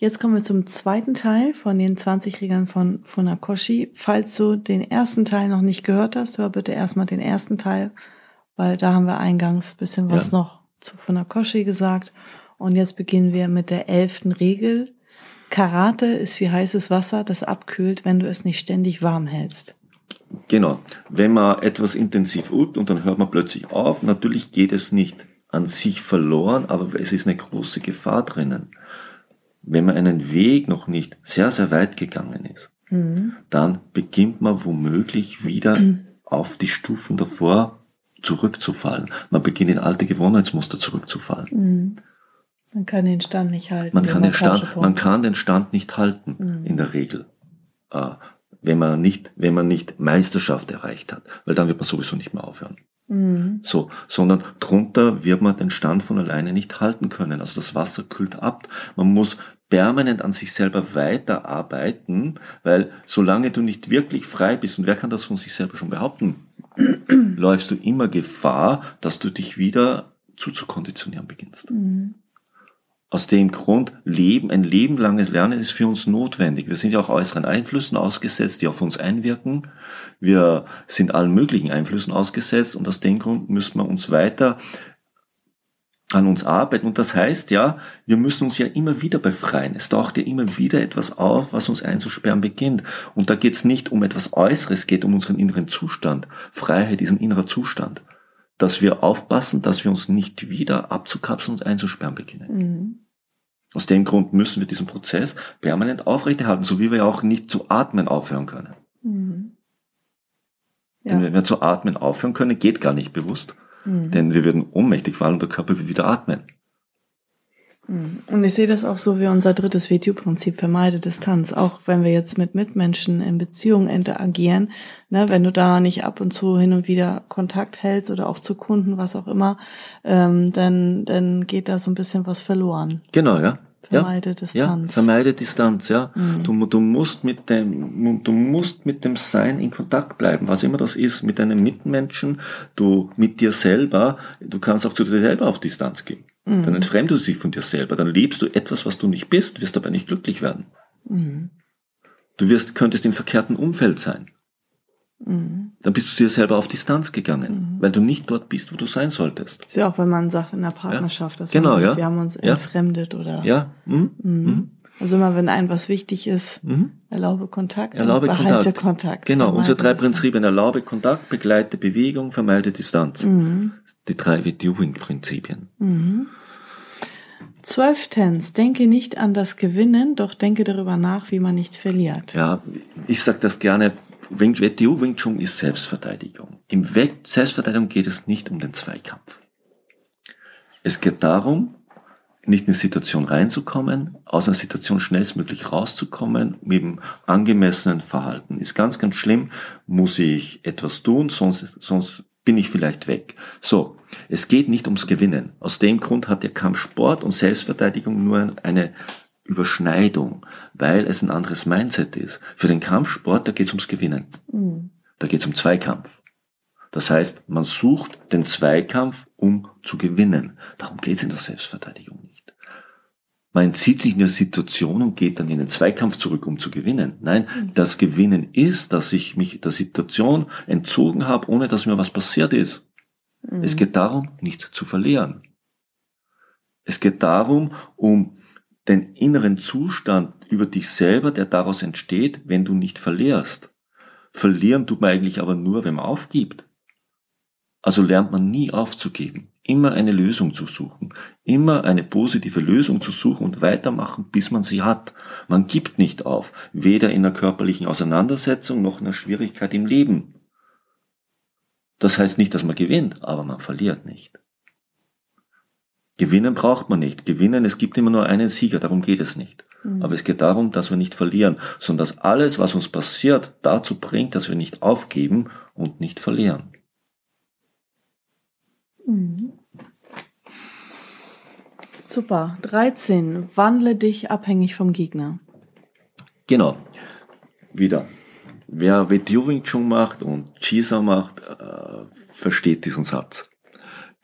Jetzt kommen wir zum zweiten Teil von den 20 Regeln von Funakoshi. Falls du den ersten Teil noch nicht gehört hast, hör bitte erstmal den ersten Teil, weil da haben wir eingangs bisschen was ja. noch zu Funakoshi gesagt. Und jetzt beginnen wir mit der elften Regel. Karate ist wie heißes Wasser, das abkühlt, wenn du es nicht ständig warm hältst. Genau. Wenn man etwas intensiv übt und dann hört man plötzlich auf, natürlich geht es nicht an sich verloren, aber es ist eine große Gefahr drinnen wenn man einen Weg noch nicht sehr, sehr weit gegangen ist, mhm. dann beginnt man womöglich wieder mhm. auf die Stufen davor zurückzufallen. Man beginnt in alte Gewohnheitsmuster zurückzufallen. Mhm. Man kann den Stand nicht halten. Man kann den Stand, man kann den Stand nicht halten, mhm. in der Regel. Äh, wenn man nicht, wenn man nicht Meisterschaft erreicht hat, weil dann wird man sowieso nicht mehr aufhören. Mhm. So, sondern drunter wird man den Stand von alleine nicht halten können. Also das Wasser kühlt ab. Man muss permanent an sich selber weiterarbeiten, weil solange du nicht wirklich frei bist, und wer kann das von sich selber schon behaupten, läufst du immer Gefahr, dass du dich wieder zuzukonditionieren beginnst. Mhm. Aus dem Grund, Leben, ein lebenlanges Lernen ist für uns notwendig. Wir sind ja auch äußeren Einflüssen ausgesetzt, die auf uns einwirken. Wir sind allen möglichen Einflüssen ausgesetzt und aus dem Grund müssen wir uns weiter an uns arbeiten. Und das heißt ja, wir müssen uns ja immer wieder befreien. Es taucht ja immer wieder etwas auf, was uns einzusperren beginnt. Und da geht es nicht um etwas Äußeres, geht um unseren inneren Zustand. Freiheit ist ein innerer Zustand. Dass wir aufpassen, dass wir uns nicht wieder abzukapseln und einzusperren beginnen. Mhm. Aus dem Grund müssen wir diesen Prozess permanent aufrechterhalten, so wie wir auch nicht zu atmen aufhören können. Mhm. Ja. Denn wenn wir zu atmen aufhören können, geht gar nicht bewusst Mhm. Denn wir würden ohnmächtig fallen und der Körper will wieder atmen. Mhm. Und ich sehe das auch so wie unser drittes WTU-Prinzip, vermeide Distanz. Auch wenn wir jetzt mit Mitmenschen in Beziehungen interagieren, ne, wenn du da nicht ab und zu hin und wieder Kontakt hältst oder auch zu Kunden, was auch immer, ähm, dann, dann geht da so ein bisschen was verloren. Genau, ja. Vermeide ja, Distanz. Ja, vermeide Distanz, ja. Mhm. Du, du, musst mit dem, du musst mit dem Sein in Kontakt bleiben, was immer das ist, mit deinem Mitmenschen, du mit dir selber, du kannst auch zu dir selber auf Distanz gehen. Mhm. Dann entfremdest du dich von dir selber, dann lebst du etwas, was du nicht bist, wirst dabei nicht glücklich werden. Mhm. Du wirst, könntest im verkehrten Umfeld sein. Mhm. Dann bist du dir selber auf Distanz gegangen, mhm. weil du nicht dort bist, wo du sein solltest. Ist ja auch, wenn man sagt in der Partnerschaft, dass genau, sagt, ja. wir haben uns ja. entfremdet oder. Ja. Mhm. mhm. mhm. Also immer, wenn einem was wichtig ist, erlaube Kontakt, erlaube behalte Kontakt. Kontakt. Genau, unsere drei Prinzipien, erlaube Kontakt, begleite Bewegung, vermeide Distanz. Die drei Viewing-Prinzipien. Zwölftens, denke nicht an das Gewinnen, doch denke darüber nach, wie man nicht verliert. Ja, ich sag das gerne, Wing, WTO Wing Chun ist Selbstverteidigung. Im Selbstverteidigung geht es nicht um den Zweikampf. Es geht darum, nicht in eine Situation reinzukommen, aus einer Situation schnellstmöglich rauszukommen mit dem angemessenen Verhalten. Ist ganz, ganz schlimm, muss ich etwas tun, sonst, sonst bin ich vielleicht weg. So, es geht nicht ums Gewinnen. Aus dem Grund hat der Kampfsport und Selbstverteidigung nur eine Überschneidung, weil es ein anderes Mindset ist. Für den Kampfsport, da geht es ums Gewinnen. Mhm. Da geht es um Zweikampf. Das heißt, man sucht den Zweikampf, um zu gewinnen. Darum geht es in der Selbstverteidigung nicht. Man entzieht sich in der Situation und geht dann in den Zweikampf zurück, um zu gewinnen. Nein, mhm. das Gewinnen ist, dass ich mich der Situation entzogen habe, ohne dass mir was passiert ist. Mhm. Es geht darum, nicht zu verlieren. Es geht darum, um den inneren Zustand über dich selber, der daraus entsteht, wenn du nicht verlierst. Verlieren tut man eigentlich aber nur, wenn man aufgibt. Also lernt man nie aufzugeben, immer eine Lösung zu suchen, immer eine positive Lösung zu suchen und weitermachen, bis man sie hat. Man gibt nicht auf, weder in einer körperlichen Auseinandersetzung noch in einer Schwierigkeit im Leben. Das heißt nicht, dass man gewinnt, aber man verliert nicht. Gewinnen braucht man nicht. Gewinnen, es gibt immer nur einen Sieger, darum geht es nicht. Mhm. Aber es geht darum, dass wir nicht verlieren, sondern dass alles, was uns passiert, dazu bringt, dass wir nicht aufgeben und nicht verlieren. Mhm. Super. 13. Wandle dich abhängig vom Gegner. Genau. Wieder. Wer Wing Chun macht und Chisa macht, äh, versteht diesen Satz.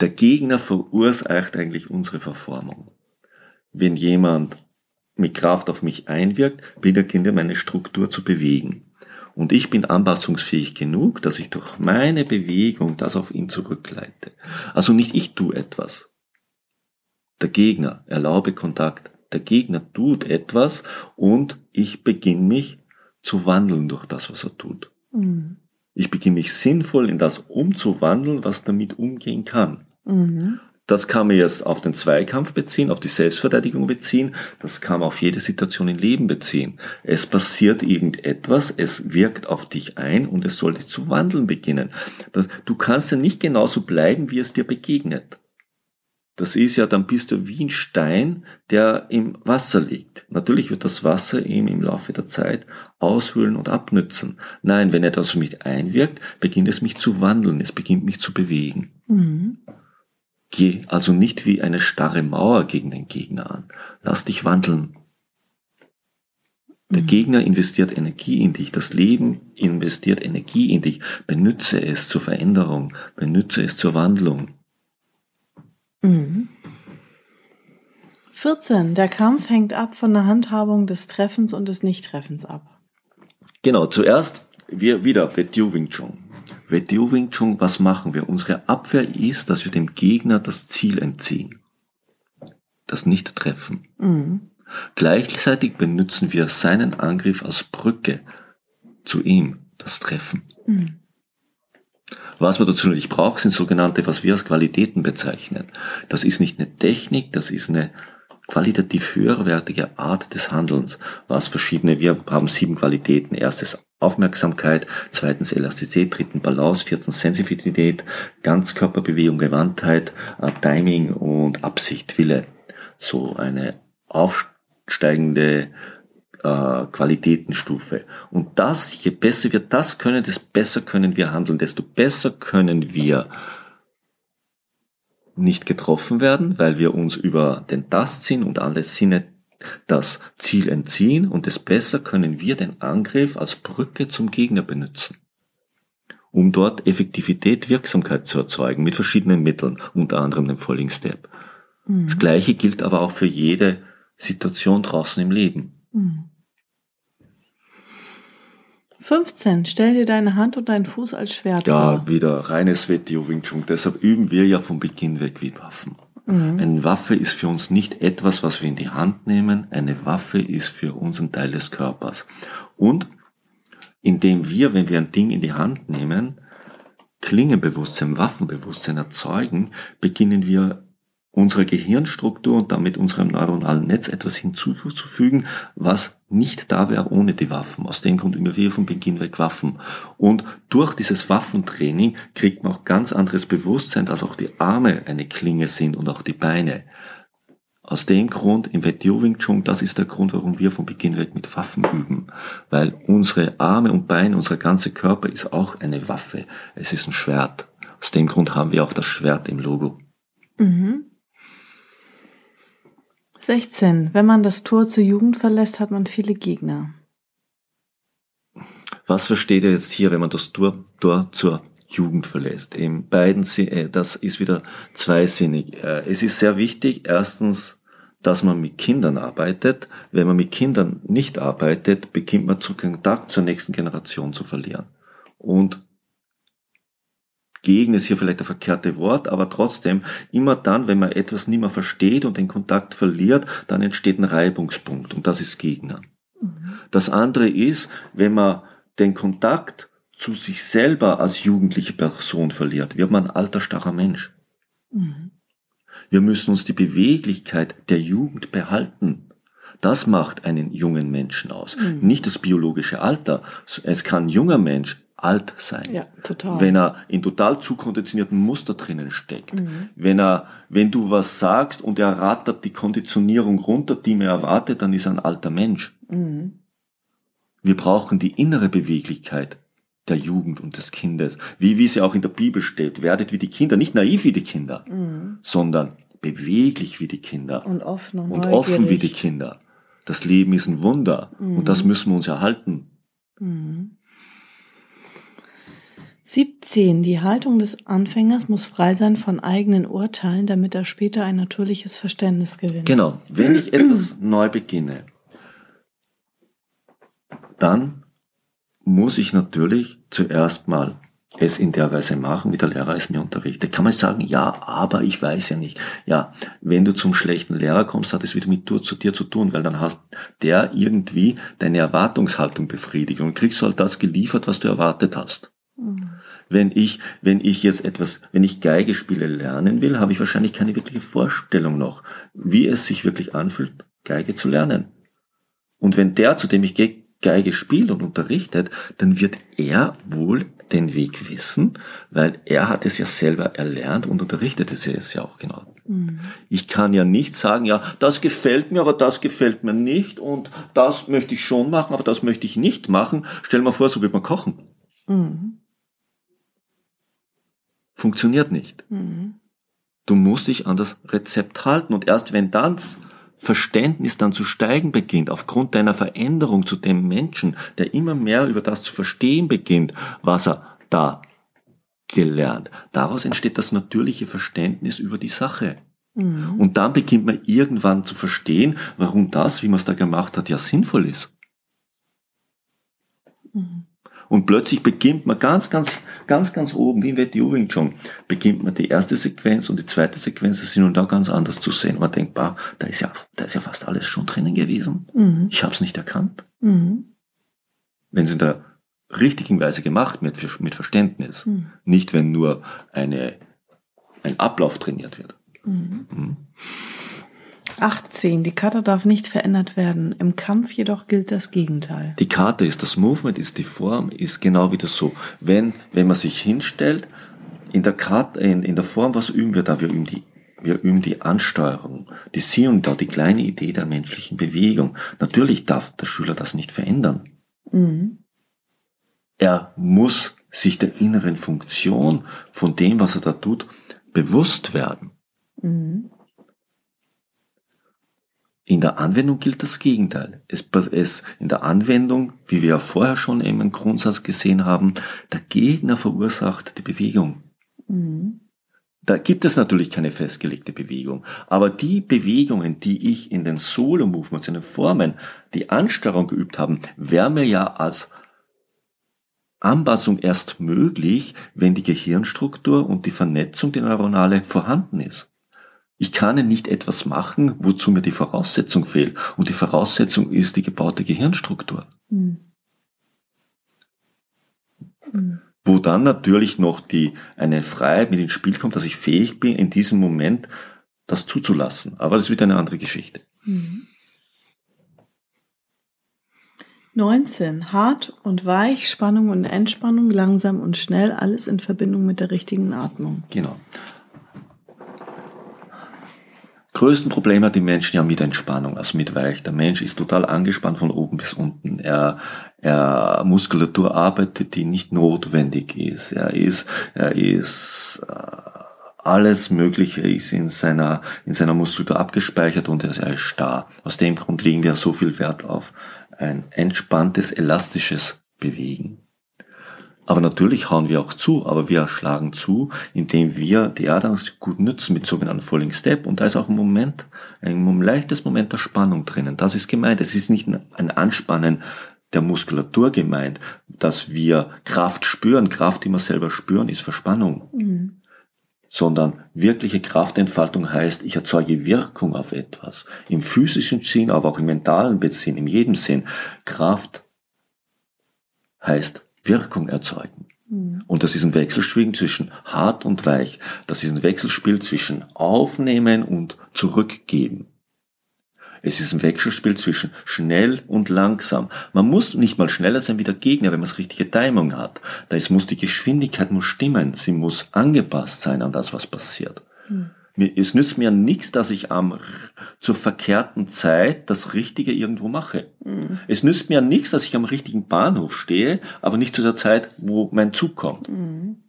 Der Gegner verursacht eigentlich unsere Verformung. Wenn jemand mit Kraft auf mich einwirkt, beginnt er meine Struktur zu bewegen. Und ich bin anpassungsfähig genug, dass ich durch meine Bewegung das auf ihn zurückleite. Also nicht ich tue etwas. Der Gegner erlaube Kontakt. Der Gegner tut etwas und ich beginne mich zu wandeln durch das, was er tut. Mhm. Ich beginne mich sinnvoll in das umzuwandeln, was damit umgehen kann. Mhm. Das kann man jetzt auf den Zweikampf beziehen, auf die Selbstverteidigung beziehen, das kann man auf jede Situation im Leben beziehen. Es passiert irgendetwas, es wirkt auf dich ein und es soll dich zu wandeln beginnen. Das, du kannst ja nicht genauso bleiben, wie es dir begegnet. Das ist ja, dann bist du wie ein Stein, der im Wasser liegt. Natürlich wird das Wasser ihm im Laufe der Zeit aushöhlen und abnützen. Nein, wenn etwas auf mich einwirkt, beginnt es mich zu wandeln, es beginnt mich zu bewegen. Mhm. Geh also nicht wie eine starre Mauer gegen den Gegner an. Lass dich wandeln. Der mhm. Gegner investiert Energie in dich. Das Leben investiert Energie in dich. Benütze es zur Veränderung. Benütze es zur Wandlung. Mhm. 14. Der Kampf hängt ab von der Handhabung des Treffens und des Nichttreffens ab. Genau, zuerst wir wieder Wetiu Wing Chun. Wetiu Wing Chun, was machen wir? Unsere Abwehr ist, dass wir dem Gegner das Ziel entziehen. Das Nicht-Treffen. Mhm. Gleichzeitig benutzen wir seinen Angriff als Brücke zu ihm, das Treffen. Mhm. Was man dazu natürlich braucht, sind sogenannte, was wir als Qualitäten bezeichnen. Das ist nicht eine Technik, das ist eine qualitativ höherwertige Art des Handelns, was verschiedene, wir haben sieben Qualitäten. Erstes Aufmerksamkeit, zweitens Elastizität, dritten Balance, viertens Sensitivität, Ganzkörperbewegung, Gewandtheit, äh, Timing und Absicht, Wille. So eine aufsteigende äh, Qualitätenstufe. Und das, je besser wir das können, desto besser können wir handeln, desto besser können wir nicht getroffen werden, weil wir uns über den Tastsinn und alle Sinne das Ziel entziehen und desto besser können wir den Angriff als Brücke zum Gegner benutzen, um dort Effektivität, Wirksamkeit zu erzeugen mit verschiedenen Mitteln, unter anderem dem Falling Step. Mhm. Das gleiche gilt aber auch für jede Situation draußen im Leben. Mhm. 15. Stell dir deine Hand und deinen Fuß als Schwert ja, vor. Ja, wieder reines Wettio Wing Chun. Deshalb üben wir ja von Beginn weg wie Waffen. Mhm. Eine Waffe ist für uns nicht etwas, was wir in die Hand nehmen. Eine Waffe ist für uns ein Teil des Körpers. Und indem wir, wenn wir ein Ding in die Hand nehmen, Klingenbewusstsein, Waffenbewusstsein erzeugen, beginnen wir unserer Gehirnstruktur und damit unserem neuronalen Netz etwas hinzuzufügen, was nicht da wäre ohne die Waffen. Aus dem Grund immer wir von Beginn weg Waffen. Und durch dieses Waffentraining kriegt man auch ganz anderes Bewusstsein, dass auch die Arme eine Klinge sind und auch die Beine. Aus dem Grund im Wettio Wing Chun, das ist der Grund, warum wir von Beginn weg mit Waffen üben. Weil unsere Arme und Beine, unser ganzer Körper ist auch eine Waffe. Es ist ein Schwert. Aus dem Grund haben wir auch das Schwert im Logo. Mhm. 16. Wenn man das Tor zur Jugend verlässt, hat man viele Gegner. Was versteht ihr jetzt hier, wenn man das Tor, Tor zur Jugend verlässt? In beiden, äh, das ist wieder zweisinnig. Äh, es ist sehr wichtig, erstens, dass man mit Kindern arbeitet. Wenn man mit Kindern nicht arbeitet, beginnt man zu Kontakt zur nächsten Generation zu verlieren. Und gegen ist hier vielleicht ein verkehrte Wort, aber trotzdem, immer dann, wenn man etwas nicht mehr versteht und den Kontakt verliert, dann entsteht ein Reibungspunkt und das ist Gegner. Mhm. Das andere ist, wenn man den Kontakt zu sich selber als jugendliche Person verliert, wird man ein alter, starrer Mensch. Mhm. Wir müssen uns die Beweglichkeit der Jugend behalten. Das macht einen jungen Menschen aus. Mhm. Nicht das biologische Alter. Es kann ein junger Mensch alt sein. Ja, total. Wenn er in total zu konditionierten Muster drinnen steckt. Wenn er, wenn du was sagst und er rattert die Konditionierung runter, die mir erwartet, dann ist er ein alter Mensch. Wir brauchen die innere Beweglichkeit der Jugend und des Kindes. Wie, wie sie auch in der Bibel steht. Werdet wie die Kinder, nicht naiv wie die Kinder, sondern beweglich wie die Kinder Und offen und, und offen wie die. Kinder. Das Leben ist ein Wunder und das müssen wir uns erhalten. 17. Die Haltung des Anfängers muss frei sein von eigenen Urteilen, damit er später ein natürliches Verständnis gewinnt. Genau, wenn ich etwas neu beginne, dann muss ich natürlich zuerst mal es in der Weise machen, wie der Lehrer es mir unterrichtet. Kann man sagen, ja, aber ich weiß ja nicht. Ja, wenn du zum schlechten Lehrer kommst, hat es wieder mit dir zu dir zu tun, weil dann hast der irgendwie deine Erwartungshaltung befriedigt und kriegst halt das geliefert, was du erwartet hast. Wenn ich, wenn ich jetzt etwas, wenn ich Geige spiele lernen will, habe ich wahrscheinlich keine wirkliche Vorstellung noch, wie es sich wirklich anfühlt, Geige zu lernen. Und wenn der, zu dem ich gehe, Geige spielt und unterrichtet, dann wird er wohl den Weg wissen, weil er hat es ja selber erlernt und unterrichtet es ja auch genau. Ich kann ja nicht sagen, ja, das gefällt mir, aber das gefällt mir nicht und das möchte ich schon machen, aber das möchte ich nicht machen. Stell mal vor, so wird man kochen. Mhm. Funktioniert nicht. Mhm. Du musst dich an das Rezept halten und erst wenn das Verständnis dann zu steigen beginnt, aufgrund deiner Veränderung zu dem Menschen, der immer mehr über das zu verstehen beginnt, was er da gelernt. Daraus entsteht das natürliche Verständnis über die Sache. Mhm. Und dann beginnt man irgendwann zu verstehen, warum das, wie man es da gemacht hat, ja sinnvoll ist. Mhm. Und plötzlich beginnt man ganz, ganz, ganz, ganz oben, wie in WTU Wing Chun, beginnt man die erste Sequenz und die zweite Sequenz sind nun da ganz anders zu sehen. Man denkt, bah, da ist ja, da ist ja fast alles schon drinnen gewesen. Mhm. Ich habe es nicht erkannt. Mhm. Wenn es in der richtigen Weise gemacht wird, mit Verständnis. Mhm. Nicht, wenn nur eine, ein Ablauf trainiert wird. Mhm. Mhm. 18. Die Kata darf nicht verändert werden. Im Kampf jedoch gilt das Gegenteil. Die Karte ist das Movement, ist die Form, ist genau wieder so. Wenn, wenn man sich hinstellt, in der Karte, in, in der Form, was üben wir da? Wir üben die, wir üben die Ansteuerung, die Sie und da, die kleine Idee der menschlichen Bewegung. Natürlich darf der Schüler das nicht verändern. Mhm. Er muss sich der inneren Funktion von dem, was er da tut, bewusst werden. Mhm. In der Anwendung gilt das Gegenteil. Es, es, in der Anwendung, wie wir ja vorher schon im Grundsatz gesehen haben, der Gegner verursacht die Bewegung. Mhm. Da gibt es natürlich keine festgelegte Bewegung. Aber die Bewegungen, die ich in den Solo-Movements, in den Formen, die Ansteuerung geübt haben, wären mir ja als Anpassung erst möglich, wenn die Gehirnstruktur und die Vernetzung der Neuronale vorhanden ist. Ich kann ja nicht etwas machen, wozu mir die Voraussetzung fehlt. Und die Voraussetzung ist die gebaute Gehirnstruktur. Mhm. Mhm. Wo dann natürlich noch die, eine Freiheit mit ins Spiel kommt, dass ich fähig bin, in diesem Moment das zuzulassen. Aber das wird eine andere Geschichte. Mhm. 19. Hart und weich, Spannung und Entspannung, langsam und schnell, alles in Verbindung mit der richtigen Atmung. Genau. Größten Problem hat die Menschen ja mit Entspannung, also mit Weich. Der Mensch ist total angespannt von oben bis unten. Er, er Muskulatur arbeitet, die nicht notwendig ist. Er ist, er ist äh, alles Mögliche ist in seiner in seiner Muskulatur abgespeichert und er ist starr. Aus dem Grund legen wir so viel Wert auf ein entspanntes, elastisches Bewegen. Aber natürlich hauen wir auch zu, aber wir schlagen zu, indem wir die Erde gut nützen mit sogenannten Falling Step. Und da ist auch ein Moment, ein leichtes Moment der Spannung drinnen. Das ist gemeint. Es ist nicht ein Anspannen der Muskulatur gemeint, dass wir Kraft spüren. Kraft, die wir selber spüren, ist Verspannung. Mhm. Sondern wirkliche Kraftentfaltung heißt, ich erzeuge Wirkung auf etwas. Im physischen Sinn, aber auch im mentalen Sinn, in jedem Sinn. Kraft heißt Wirkung erzeugen. Mhm. Und das ist ein Wechselspiel zwischen hart und weich. Das ist ein Wechselspiel zwischen aufnehmen und zurückgeben. Es ist ein Wechselspiel zwischen schnell und langsam. Man muss nicht mal schneller sein wie der Gegner, wenn man das richtige Timing hat. Da ist, muss die Geschwindigkeit muss stimmen. Sie muss angepasst sein an das, was passiert. Hm. Es nützt mir nichts, dass ich am, zur verkehrten Zeit das Richtige irgendwo mache. Mhm. Es nützt mir nichts, dass ich am richtigen Bahnhof stehe, aber nicht zu der Zeit, wo mein Zug kommt. Mhm.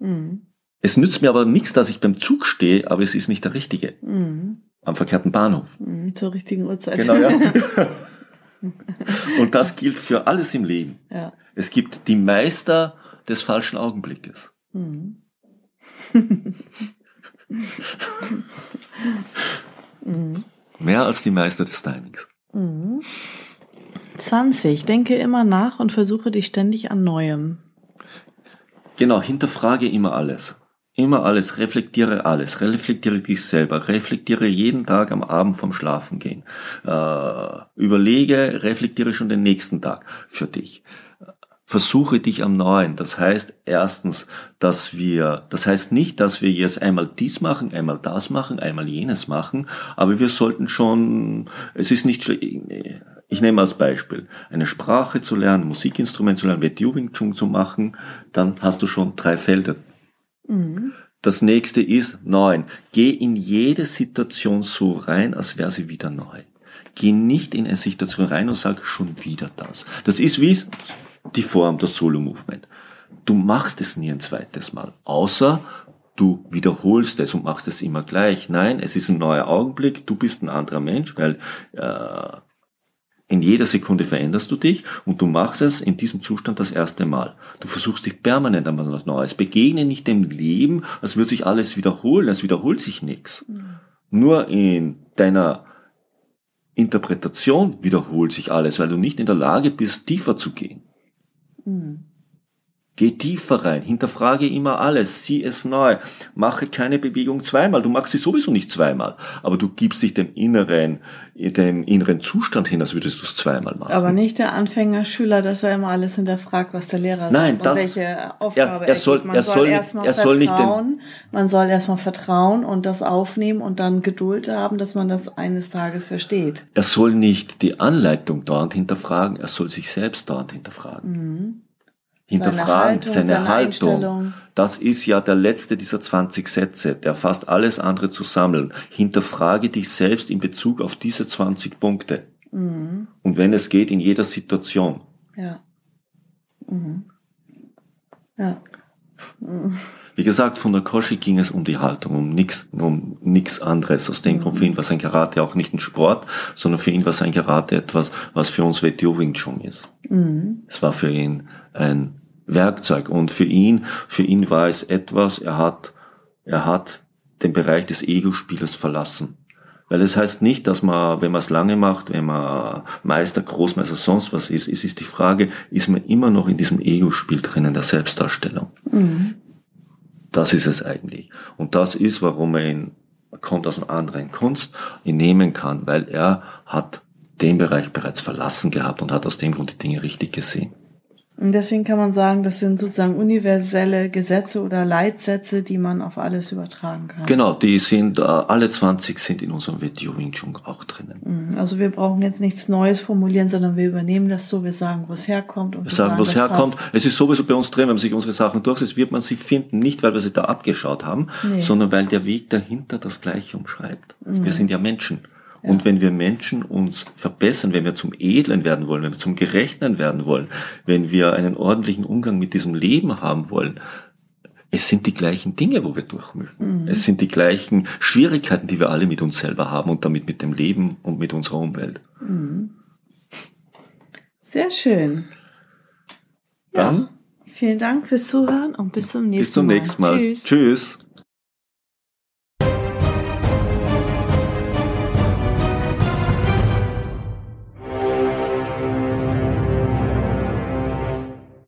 Mhm. Es nützt mir aber nichts, dass ich beim Zug stehe, aber es ist nicht der richtige. Mhm. Am verkehrten Bahnhof. Mhm, zur richtigen Uhrzeit. Genau, ja. Und das gilt für alles im Leben. Ja. Es gibt die Meister des falschen Augenblickes. Mhm. Mehr als die Meister des Timings. 20. Denke immer nach und versuche dich ständig an Neuem. Genau, hinterfrage immer alles. Immer alles, reflektiere alles, reflektiere dich selber, reflektiere jeden Tag am Abend vom Schlafengehen. Äh, überlege, reflektiere schon den nächsten Tag für dich. Versuche dich am Neuen. Das heißt erstens, dass wir, das heißt nicht, dass wir jetzt einmal dies machen, einmal das machen, einmal jenes machen, aber wir sollten schon, es ist nicht ich nehme als Beispiel, eine Sprache zu lernen, Musikinstrument zu lernen, WTU Wing Chun zu machen, dann hast du schon drei Felder. Mhm. Das nächste ist neun. Geh in jede Situation so rein, als wäre sie wieder neu. Geh nicht in eine Situation rein und sag schon wieder das. Das ist wie die Form, das Solo-Movement. Du machst es nie ein zweites Mal, außer du wiederholst es und machst es immer gleich. Nein, es ist ein neuer Augenblick, du bist ein anderer Mensch, weil äh, in jeder Sekunde veränderst du dich und du machst es in diesem Zustand das erste Mal. Du versuchst dich permanent an was Neues. Begegne nicht dem Leben, als würde sich alles wiederholen, als wiederholt sich nichts. Mhm. Nur in deiner Interpretation wiederholt sich alles, weil du nicht in der Lage bist, tiefer zu gehen. Mhm. Geh tiefer rein, hinterfrage immer alles, sieh es neu, mache keine Bewegung zweimal, du machst sie sowieso nicht zweimal, aber du gibst dich dem inneren, dem inneren Zustand hin, als würdest du es zweimal machen. Aber nicht der Anfängerschüler, dass er immer alles hinterfragt, was der Lehrer sagt Nein, und das, welche Aufgabe er, er soll, Man er soll, erstmal er soll nicht den, man soll erstmal vertrauen und das aufnehmen und dann Geduld haben, dass man das eines Tages versteht. Er soll nicht die Anleitung dauernd hinterfragen, er soll sich selbst dauernd hinterfragen. Mhm hinterfragen, seine Haltung. Seine Haltung. Das ist ja der letzte dieser 20 Sätze, der fasst alles andere zusammen. Hinterfrage dich selbst in Bezug auf diese 20 Punkte. Mhm. Und wenn es geht, in jeder Situation. Ja. Mhm. Ja. Mhm. Wie gesagt, von der Koshi ging es um die Haltung, um nichts, um nichts anderes. Aus dem Grund für ihn war sein Karate auch nicht ein Sport, sondern für ihn war sein Karate etwas, was für uns WTO Wing Chun ist. Mhm. Es war für ihn ein Werkzeug. Und für ihn, für ihn war es etwas, er hat, er hat den Bereich des Ego-Spielers verlassen. Weil es heißt nicht, dass man, wenn man es lange macht, wenn man Meister, Großmeister, sonst was ist, es ist die Frage, ist man immer noch in diesem Ego-Spiel drinnen, der Selbstdarstellung. Mhm. Das ist es eigentlich. Und das ist, warum er ihn, kommt aus einer anderen Kunst, ihn nehmen kann, weil er hat den Bereich bereits verlassen gehabt und hat aus dem Grund die Dinge richtig gesehen. Und deswegen kann man sagen, das sind sozusagen universelle Gesetze oder Leitsätze, die man auf alles übertragen kann. Genau, die sind, äh, alle 20 sind in unserem Video Wing Chun auch drinnen. Mhm, also wir brauchen jetzt nichts Neues formulieren, sondern wir übernehmen das so, wir sagen, wo es herkommt. Und wir sagen, wo es herkommt. Passt. Es ist sowieso bei uns drin, wenn man sich unsere Sachen durchsetzt, wird man sie finden, nicht weil wir sie da abgeschaut haben, nee. sondern weil der Weg dahinter das Gleiche umschreibt. Mhm. Wir sind ja Menschen. Und wenn wir Menschen uns verbessern, wenn wir zum Edlen werden wollen, wenn wir zum Gerechten werden wollen, wenn wir einen ordentlichen Umgang mit diesem Leben haben wollen, es sind die gleichen Dinge, wo wir durch müssen. Mhm. Es sind die gleichen Schwierigkeiten, die wir alle mit uns selber haben und damit mit dem Leben und mit unserer Umwelt. Mhm. Sehr schön. Dann. Ja. Vielen Dank fürs Zuhören und bis zum nächsten Mal. Bis zum nächsten Mal. Mal. Tschüss. Tschüss.